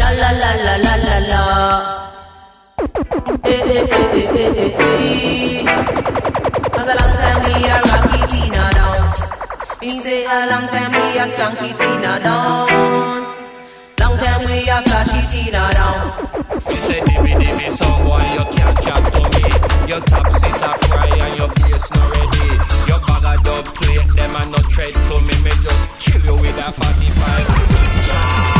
La la la la la la la. Eh eh eh eh eh eh eh. Cause a long time we a rocky Tina down. Me say a long time we a skanky Tina down. Long time we a flashy Tina down. You say dimmy dimmy song boy you can't chat to me Your top sit a fry and your bass not ready Your bag of dub plate them a no tread to me Me just kill you with a 45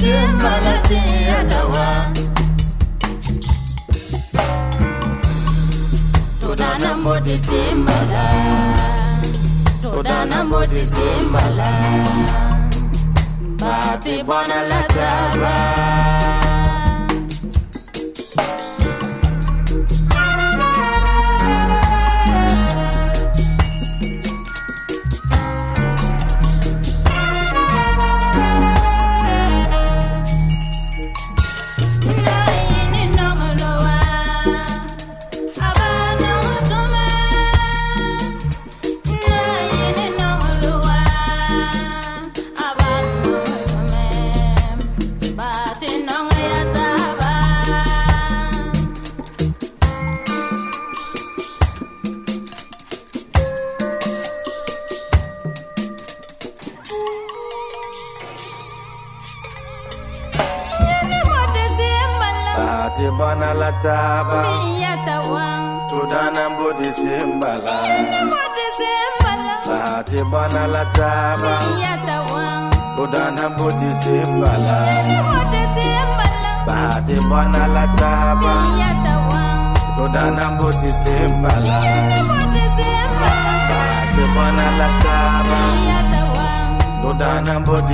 boti sema la tiatawa Todana moti sema la Todana moti sema la Bati bwana la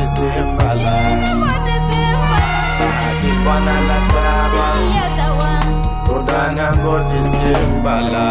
Simbala Akibwana la taba. Udana mboti simbala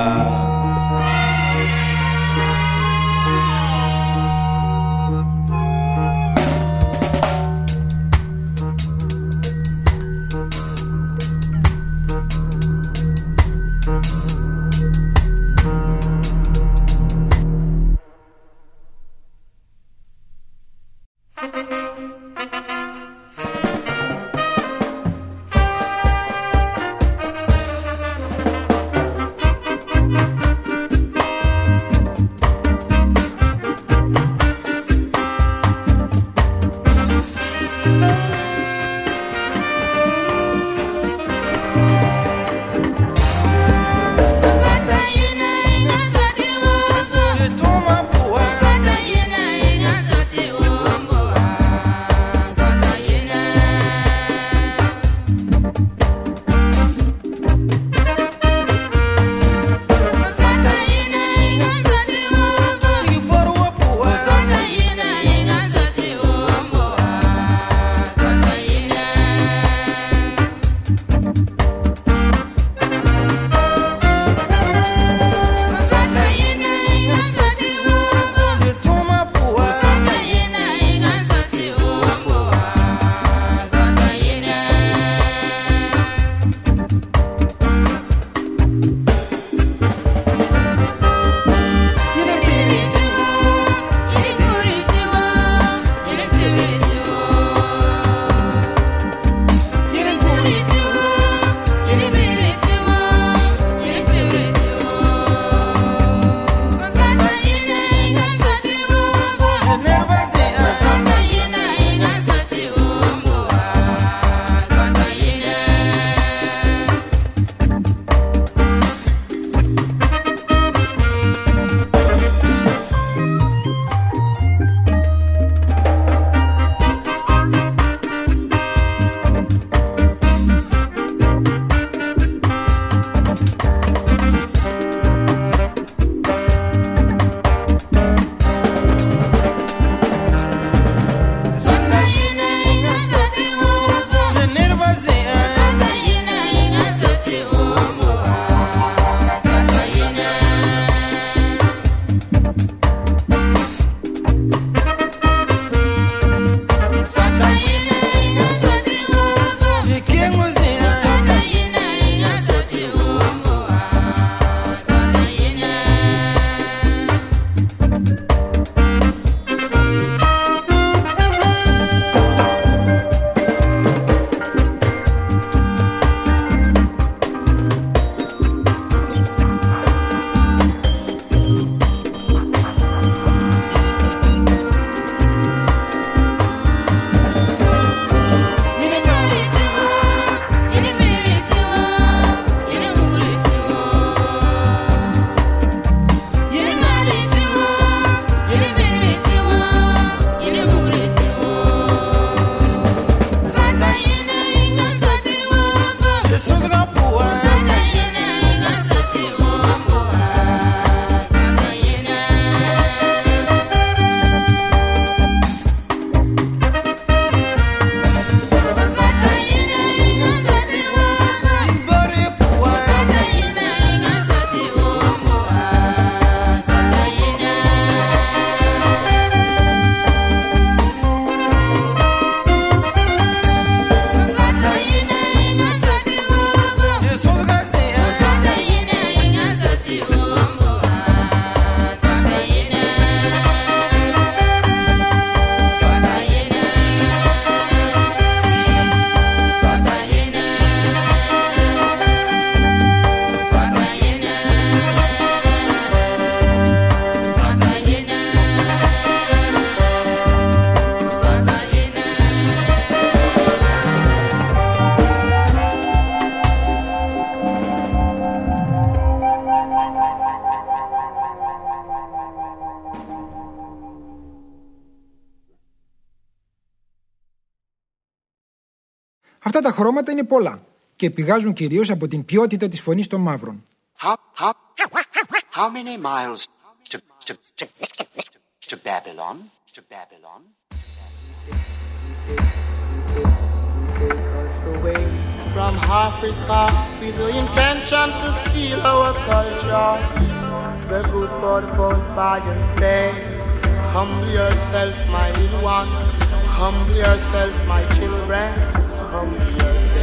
Αυτά τα χρώματα είναι πολλά και πηγάζουν κυρίως από την ποιότητα της φωνής των μαύρων. How, how, how many miles to, to, to, to Babylon? To Babylon? from Africa with the intention to steal our culture. The good God goes by and say, Humble yourself, my little one. Humble yourself, my children. Humble yourself.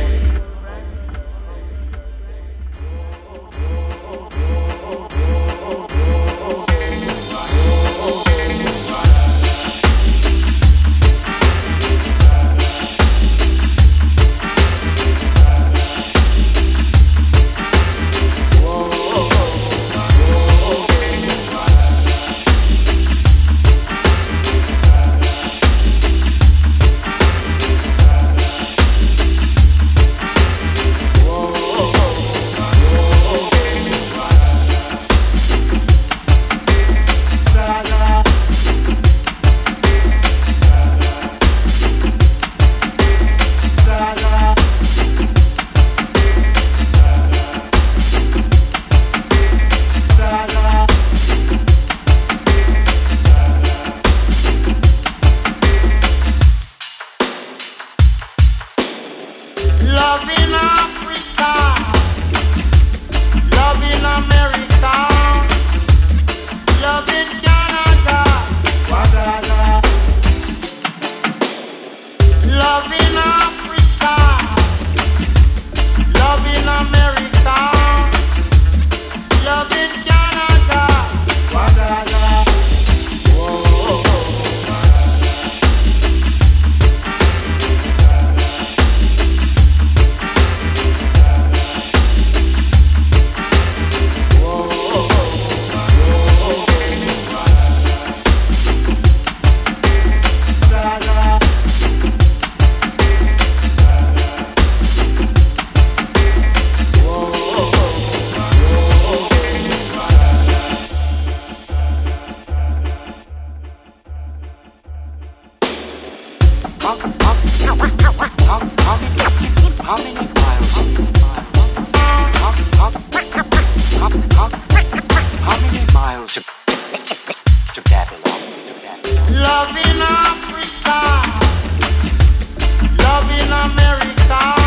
Love in Africa, love in America,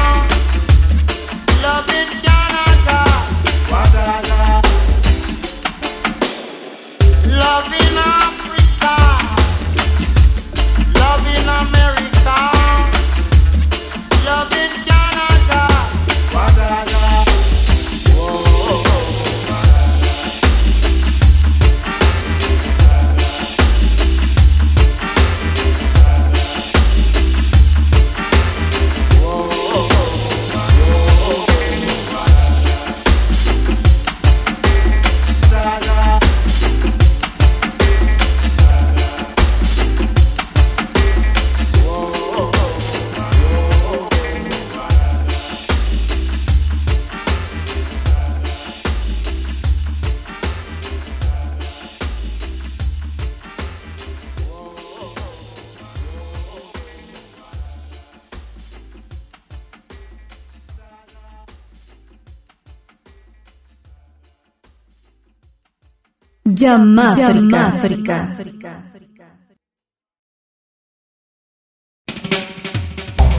Jammáfrica.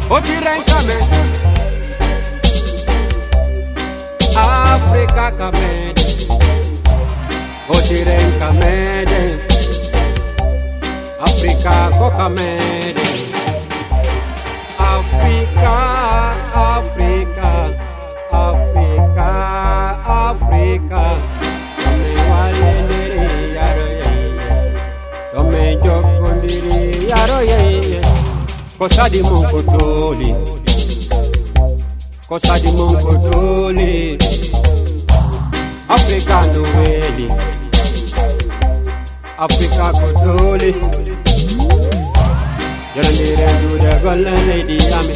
Ochirenkame Africa kamede Ochirenkamede Africa ko kamede Africa Africa Africa Africa jokondiri yaro yeye eh, eh. Cosa di Moncotoli Cosa di Moncotoli Africano Weli Africa Cotoli Jarandire do the golden lady yami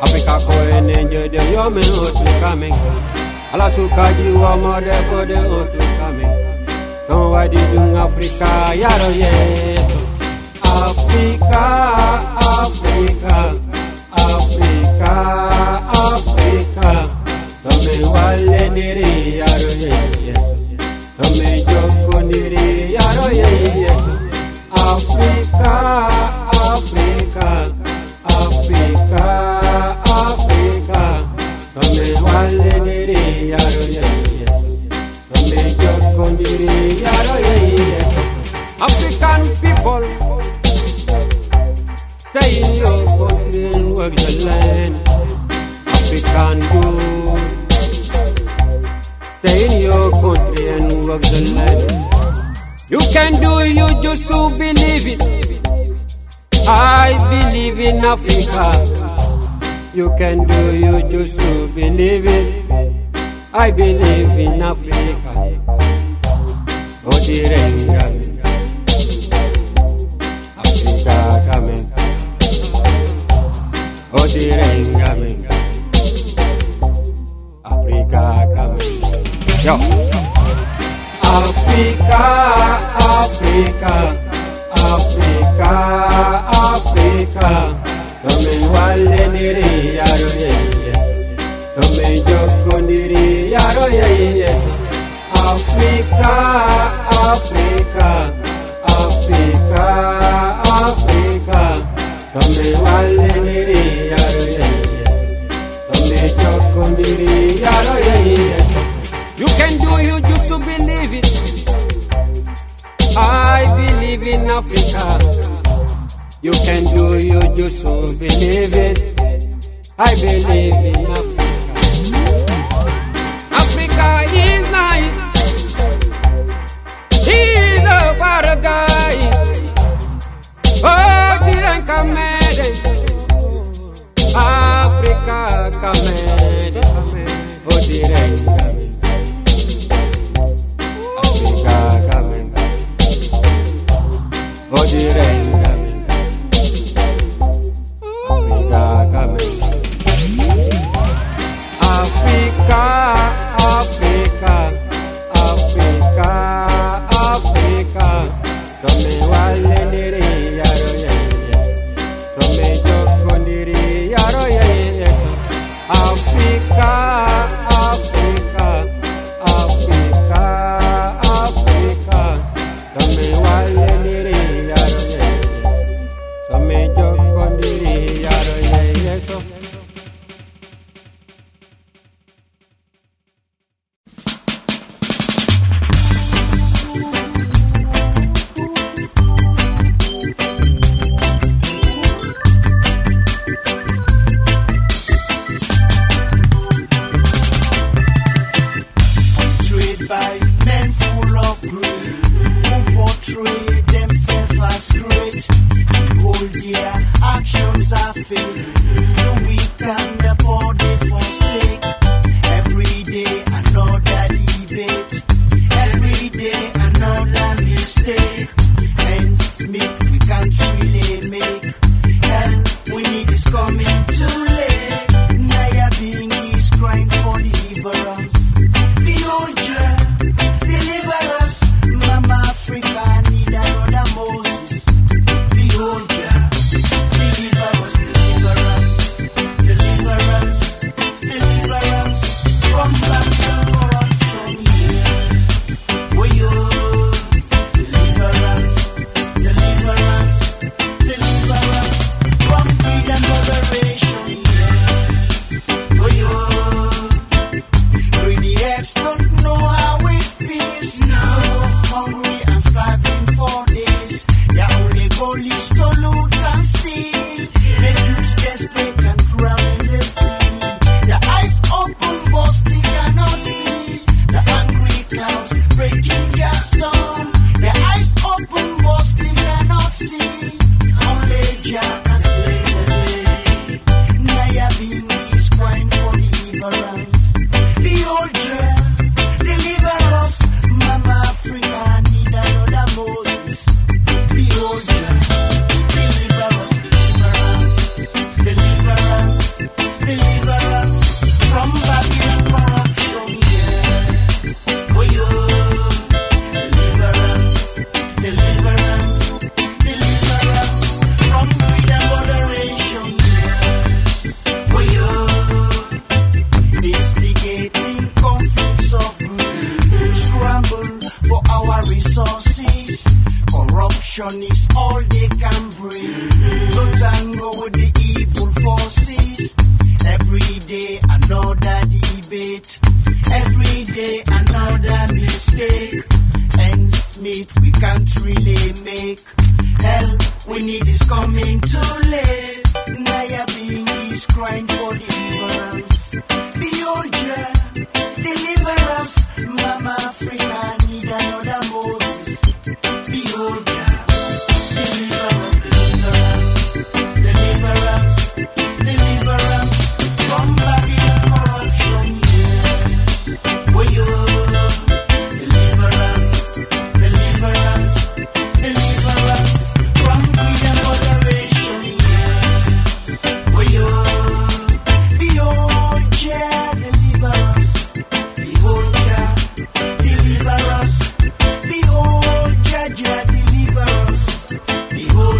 Africa ko enenje de yome otu kame Ala sukaji wa mode ko de otu kame Son wadi dung Africa yaro yeso eh. Africa, Africa, Africa, Africa. Tome wale niri yaro ye Yesu. Tome joko niri yaro ye Yesu. Africa, Africa, Africa, Africa. Tome wale niri yaro ye Yesu. Tome joko niri yaro ye Yesu. African people. Saying no complain work the land we can go Saying your country and work the land You can do you just so believe it. I believe in Africa. You can do you just so believe it. I believe in Africa. Oh, dear,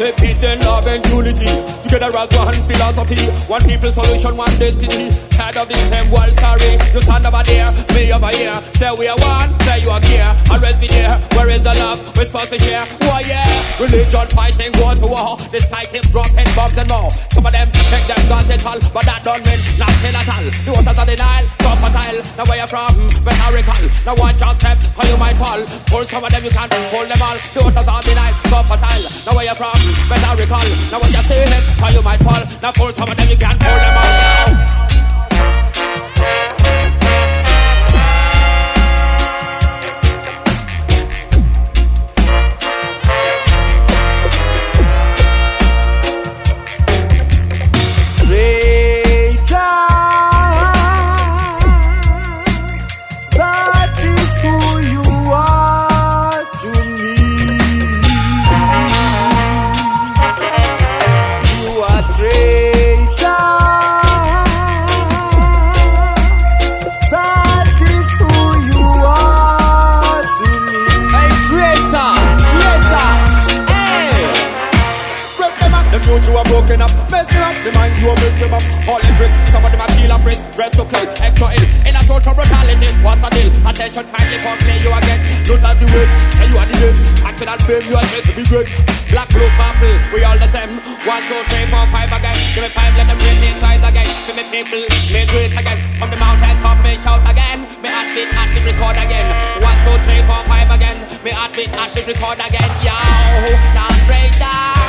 Say peace and love and unity. Together as one philosophy. One people solution, one destiny. Tired of this same world story. You stand over there, me over here. Say we are one, say you are here. Always be there. Where is the love? We're supposed to share. Why yeah? Religion fighting, go to war. This fight keep dropping bombs and more. Some of them take them guns and all, but that don't mean nothing at all. The waters of the Nile, so fertile. Now where you from? Rhetorical. Now one chance step, how you might fall. Pull some of them, you can't pull them all. The waters of the Nile, so fertile. Now where you from? Rhetorical. Now when you him, how you might fall. Now pull some of them, you can't pull them all. Now. Dress to kill, extra ill. In a social brutality, what's the deal? Attention kindly for slay you again. Look as you wish, say you are the best and fame, you are just to be great. Black, blue, purple, we all the same. One, two, three, four, five again. Give me five, let them break their size again. To me people, me it again. From the mountain top, me shout again. Me heartbeat, heartbeat, record again. One, two, three, four, five again. Me heartbeat, heartbeat, record again. Yo, now break down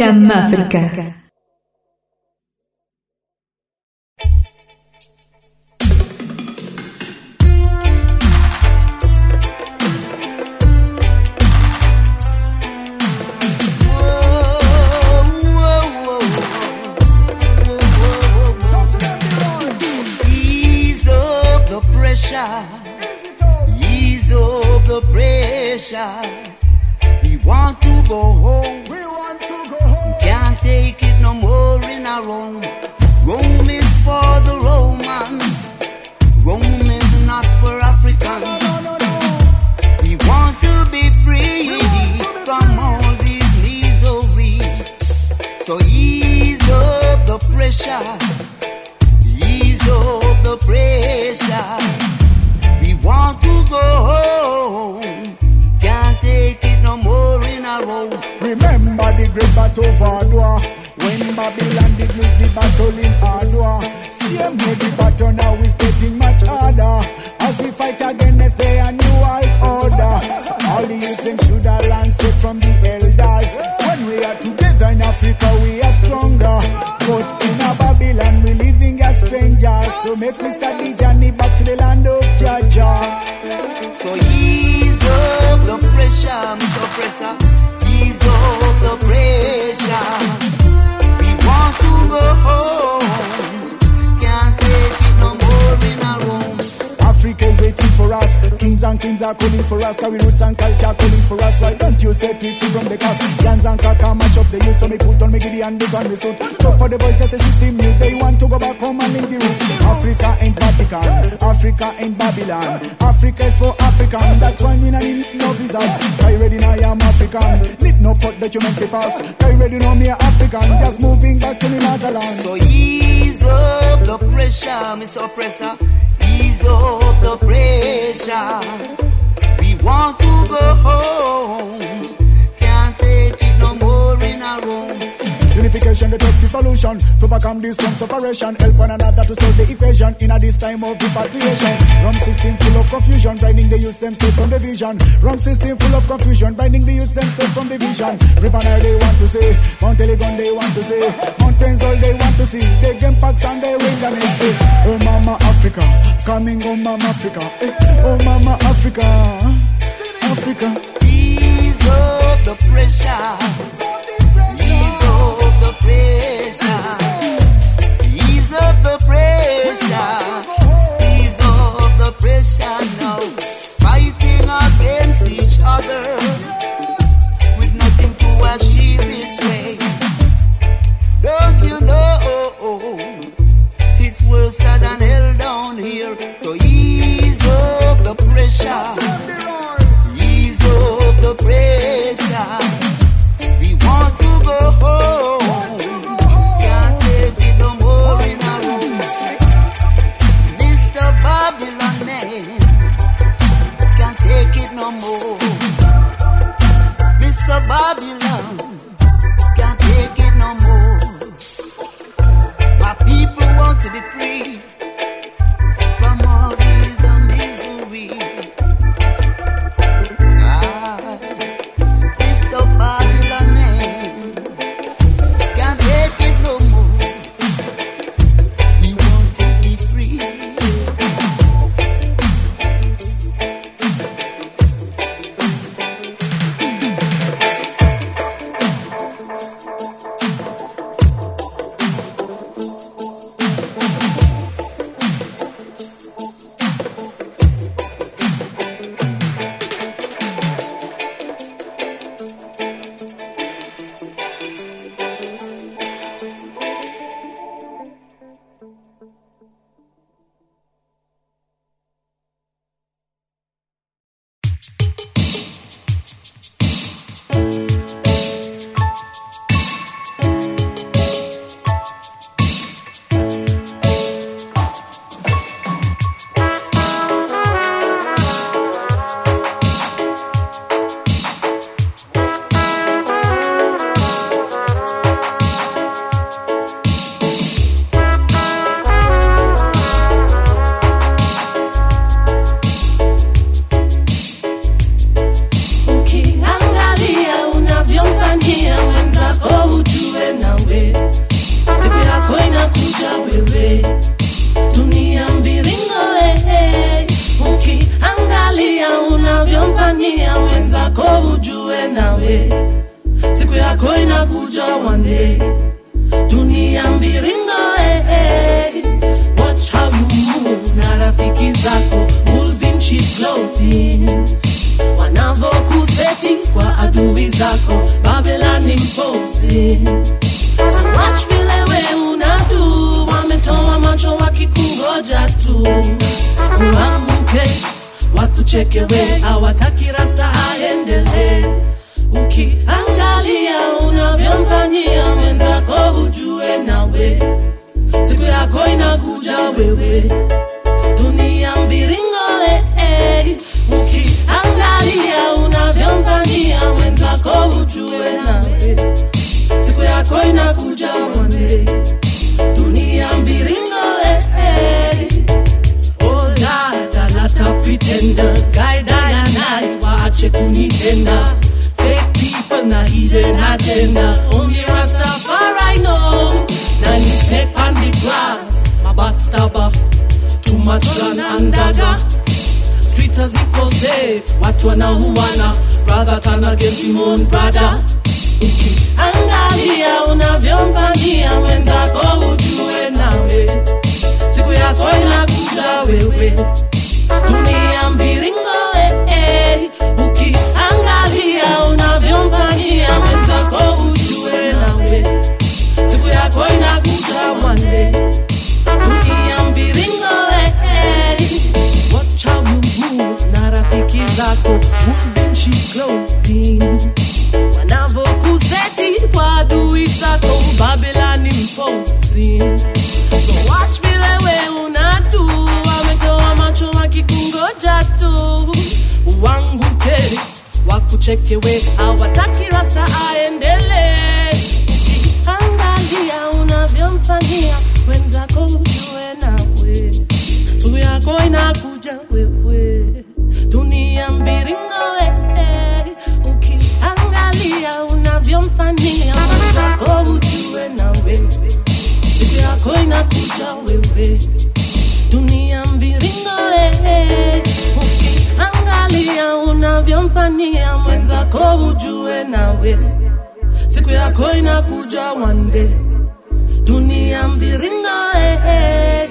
Yamáfrica. Babylon, it was the battle in Adwa. Same day the battle now is getting much harder. As we fight against the new world order. So all the youth them should have learned straight from the elders. When we are together in Africa, we are stronger. But in a Babylon, we're living as strangers. So make me start the journey back to the land of Jaja. And are calling for us. Carry roots and culture calling for us. Why don't you set it free from the cast? Gans and kaka match up the youth. So me put on me giddy and put on me suit. So for the boys that the system new, they want to go back home and live the roots. Africa ain't Vatican. Africa ain't Babylon. Africa is for African. Why me nah need no visas. I ready now I am African. Need no put documentary pass. I ready now me a African. Just moving back to me motherland. So ease up the pressure, Mr. Oppressor. Ease up the pressure. We want to go home. Unification, the top solution to overcome this from separation. Help one another to solve the equation in a this time of repatriation. Wrong system full of confusion, binding the youth them straight from the vision. Wrong system full of confusion, binding the youth them straight from the vision. River Nile they want to see, Mount Elgon they want to see, Mount all they want to see. They game packs and they wilderness. Eh. Oh mama Africa, coming home mama Africa. Eh. Oh mama Africa, Africa. Ease up the pressure. Pressure. Ease up the pressure. Pretenders guy I and I waache kunitenda. Fake people na hidden agenda only Rastafari know Nani snake on the grass my backstabber too much gun and dagger street haziko safe watu wanauana brother turn against him brother. Angalia unavyomfanyia mwenzako, ujue nawe. Siku yako inakuja wewe dunia mviringo eh, ukiangalia unavyomfanyia wenzako ujue siku yako inakuja mwande. Dunia eh, na rafiki zako moving she clothing wanavokuseti kwa adui zako mposi wakuchekewe hawataki rasta aendelee angalia unavyomfanyia wenzako ujue nawe siku yako inakuja wewe. Dunia mviringo eh, ukiangalia unavyomfanyia wenzako ujue nawe siku yako inakuja wewe. Dunia mviringo eh, ukiangalia unavyomfanyia mwenzako ujue nawe siku yako inakuja wande dunia mviringo eh, eh.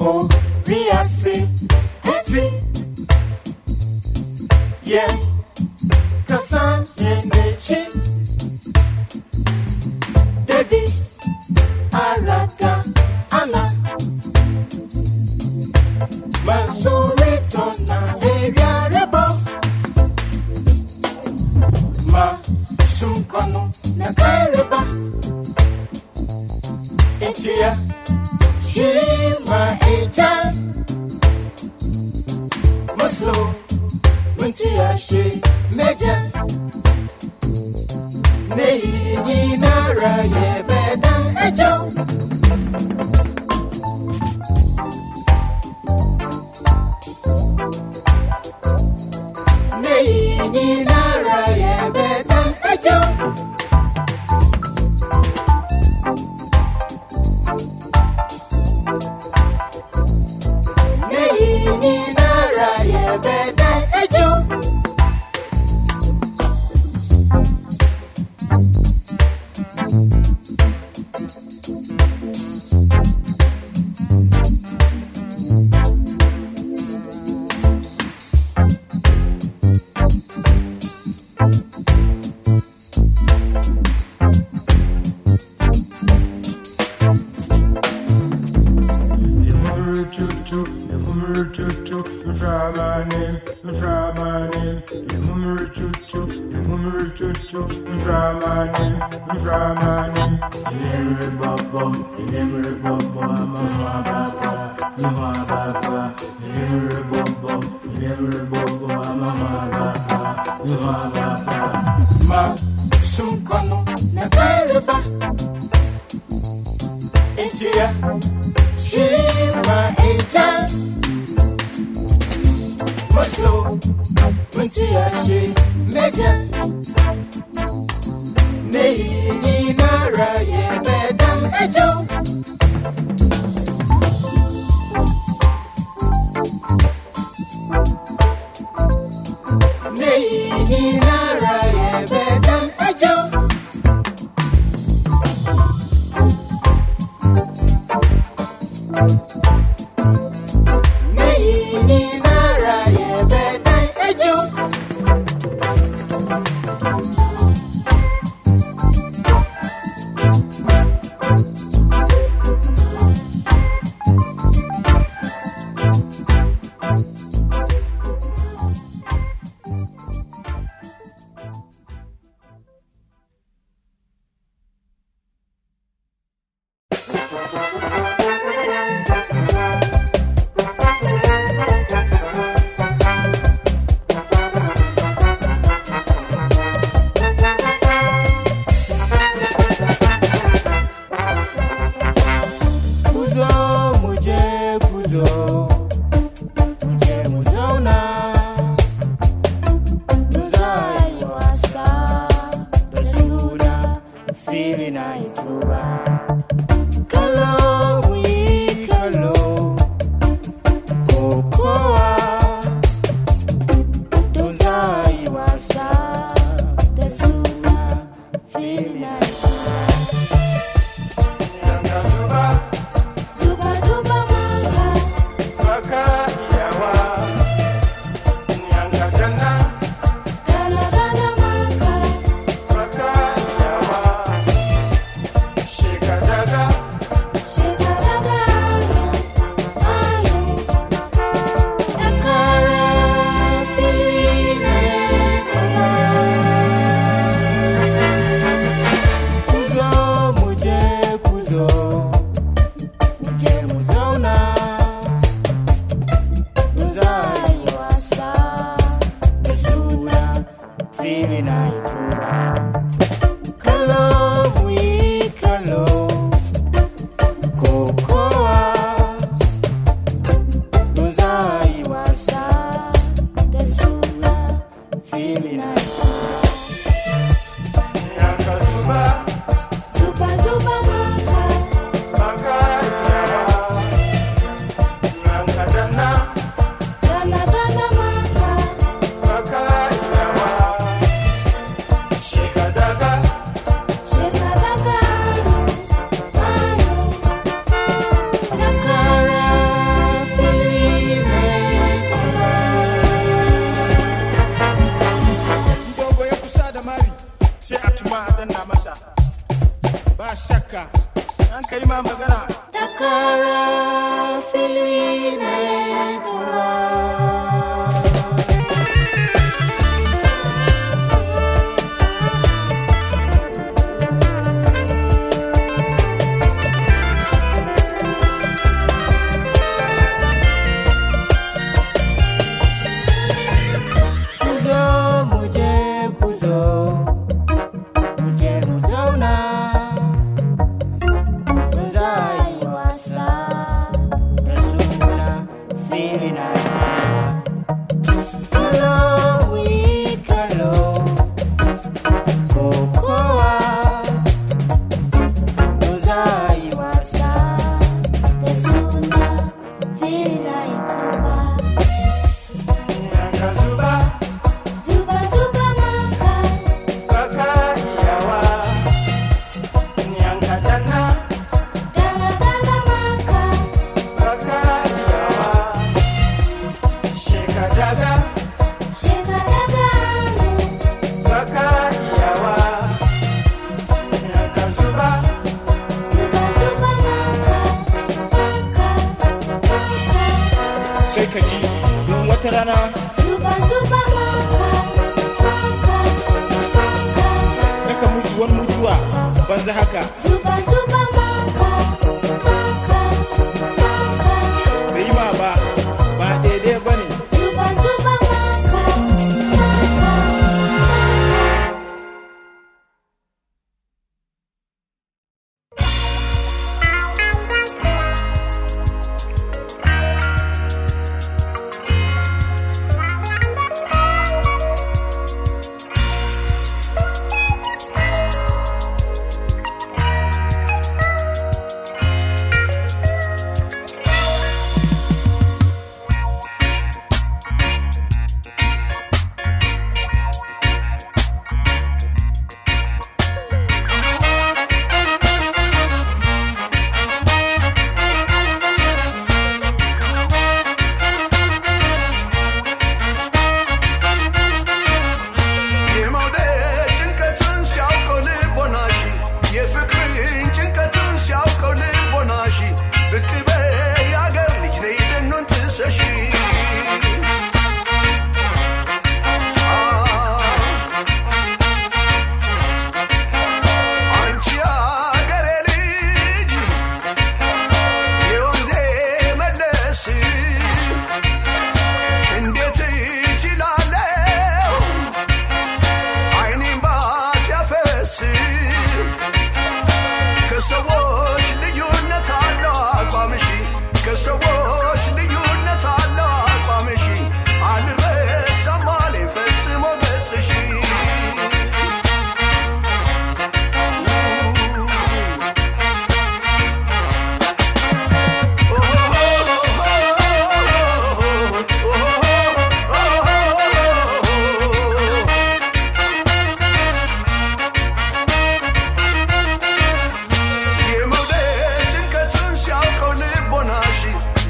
O riasi eti. Ye kasan yenechi. Debi Ma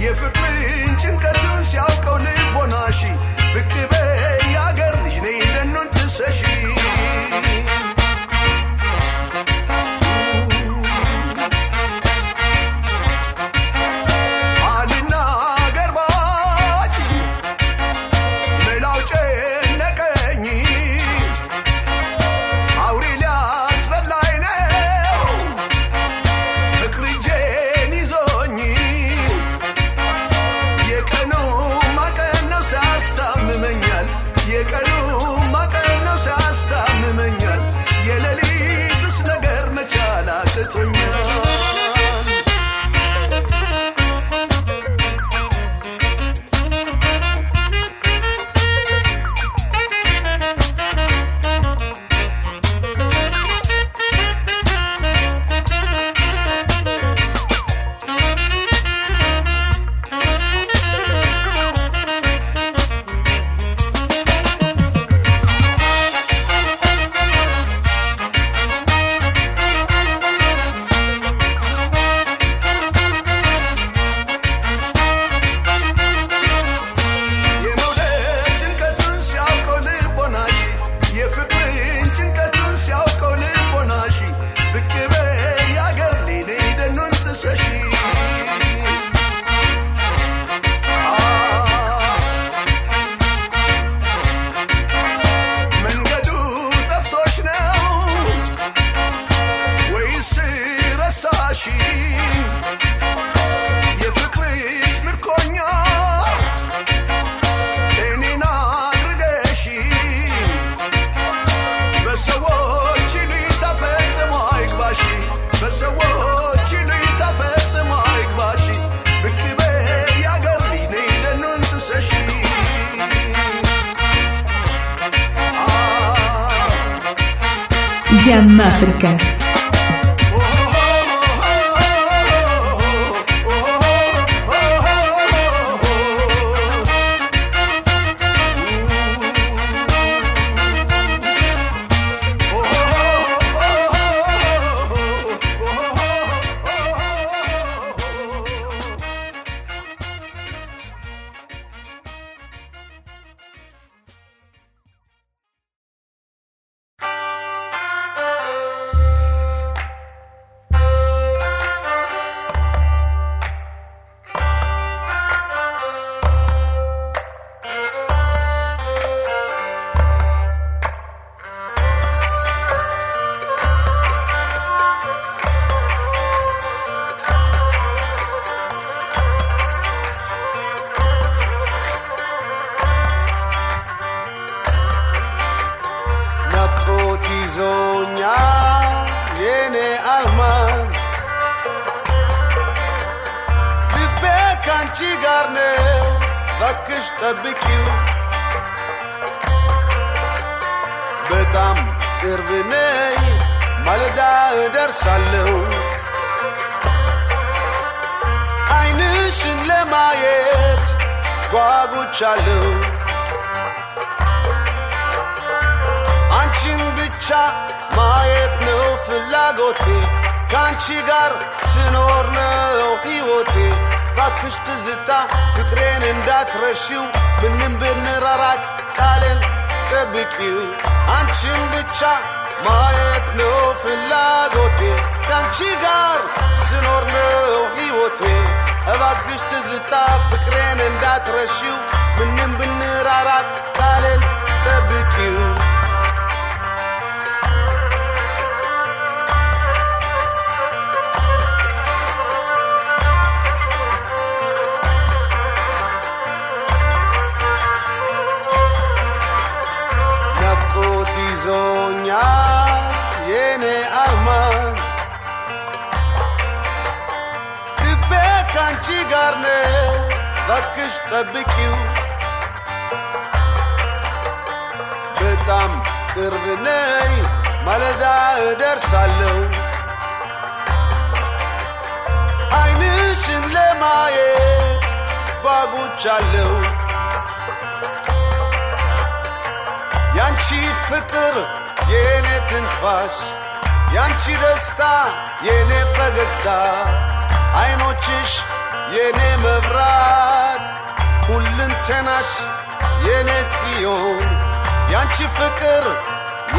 Give it Máfrica. ጓጉቻለሁ። አንቺን ብቻ ማየት ነው ፍላጎቴ። ከአንቺ ጋር ስኖር ነው ሕይወቴ ባክሽ ትዝታ ፍቅሬን እንዳትረሺው። ምንም ብንራራቅ ቃሌን ጠብቂው። አንቺን ብቻ ማየት ነው ፍላጎቴ። ከአንቺ ጋር ስኖር ነው ሕይወቴ እባክሽ ትዝታ ፍቅሬን እንዳትረሺው ምንም ብንራራቅ ቃሌን ካንቺ ጋር ነው ባክሽ ጠብቂው። በጣም ቅርብ ነይ ማለዳ እደርሳለሁ። አይንሽን ለማየት ጓጉቻለሁ ያንቺ ፍቅር የኔ ትንፋሽ ያንቺ ደስታ የኔ ፈገግታ አይኖችሽ የኔ መብራት ሁለንተናሽ የኔ ጽዮን ያንቺ ፍቅር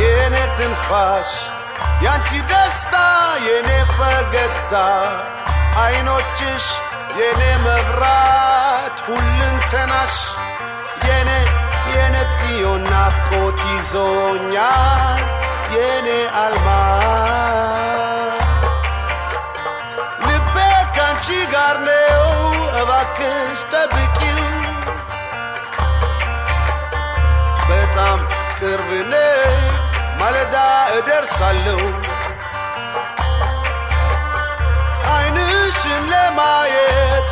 የኔ ትንፋሽ ያንቺ ደስታ የኔ ፈገግታ አይኖችሽ የኔ መብራት ሁለንተናሽ የኔ የኔ ጽዮን ናፍቆት ይዞኛል የኔ አልማዝ ልቤ ካንቺ ጋር ነው እባክሽ ጠብቂው በጣም ቅርብ ነይ ማለዳ እደርሳለሁ። አይንሽን ለማየት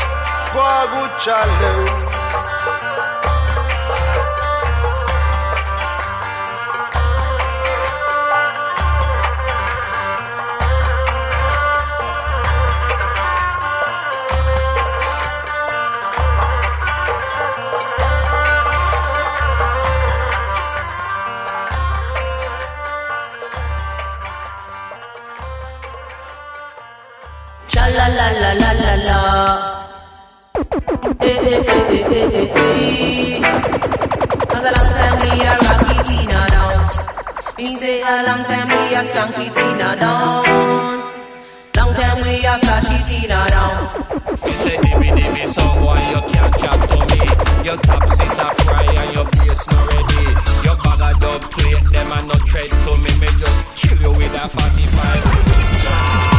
ጓጉቻለሁ la la la la. Eh eh eh eh eh eh. Cause a long time we a rocky Tina down. Me say a long time we a skanky Tina down. Long time we a flashy Tina down. You say dimmy dimmy someone you can't chat to me Your top sit a fry and your bass not ready Your bag of dub plate them and no tread to me Me just kill you with a 45